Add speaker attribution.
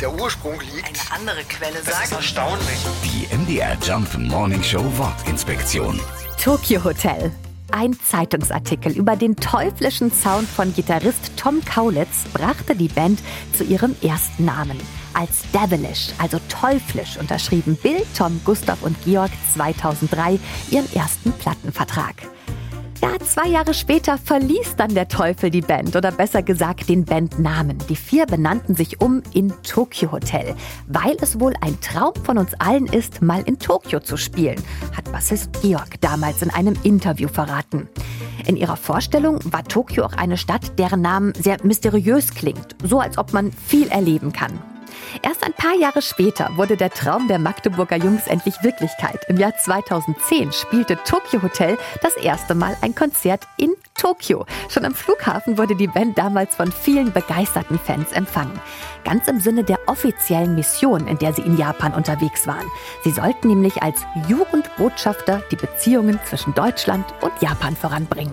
Speaker 1: der Ursprung liegt.
Speaker 2: Eine andere Quelle
Speaker 1: Das ist
Speaker 2: sagt.
Speaker 1: erstaunlich.
Speaker 3: Die MDR Jump Morning Show Wortinspektion.
Speaker 4: Tokyo Hotel. Ein Zeitungsartikel über den teuflischen Sound von Gitarrist Tom Kaulitz brachte die Band zu ihrem ersten Namen. Als Devilish, also teuflisch, unterschrieben Bill, Tom, Gustav und Georg 2003 ihren ersten Plattenvertrag. Zwei Jahre später verließ dann der Teufel die Band oder besser gesagt den Bandnamen. Die vier benannten sich um in Tokyo Hotel, weil es wohl ein Traum von uns allen ist, mal in Tokio zu spielen, hat Bassist Georg damals in einem Interview verraten. In ihrer Vorstellung war Tokio auch eine Stadt, deren Namen sehr mysteriös klingt, so als ob man viel erleben kann. Erst ein paar Jahre später wurde der Traum der Magdeburger Jungs endlich Wirklichkeit. Im Jahr 2010 spielte Tokyo Hotel das erste Mal ein Konzert in Tokio. Schon am Flughafen wurde die Band damals von vielen begeisterten Fans empfangen. Ganz im Sinne der offiziellen Mission, in der sie in Japan unterwegs waren. Sie sollten nämlich als Jugendbotschafter die Beziehungen zwischen Deutschland und Japan voranbringen.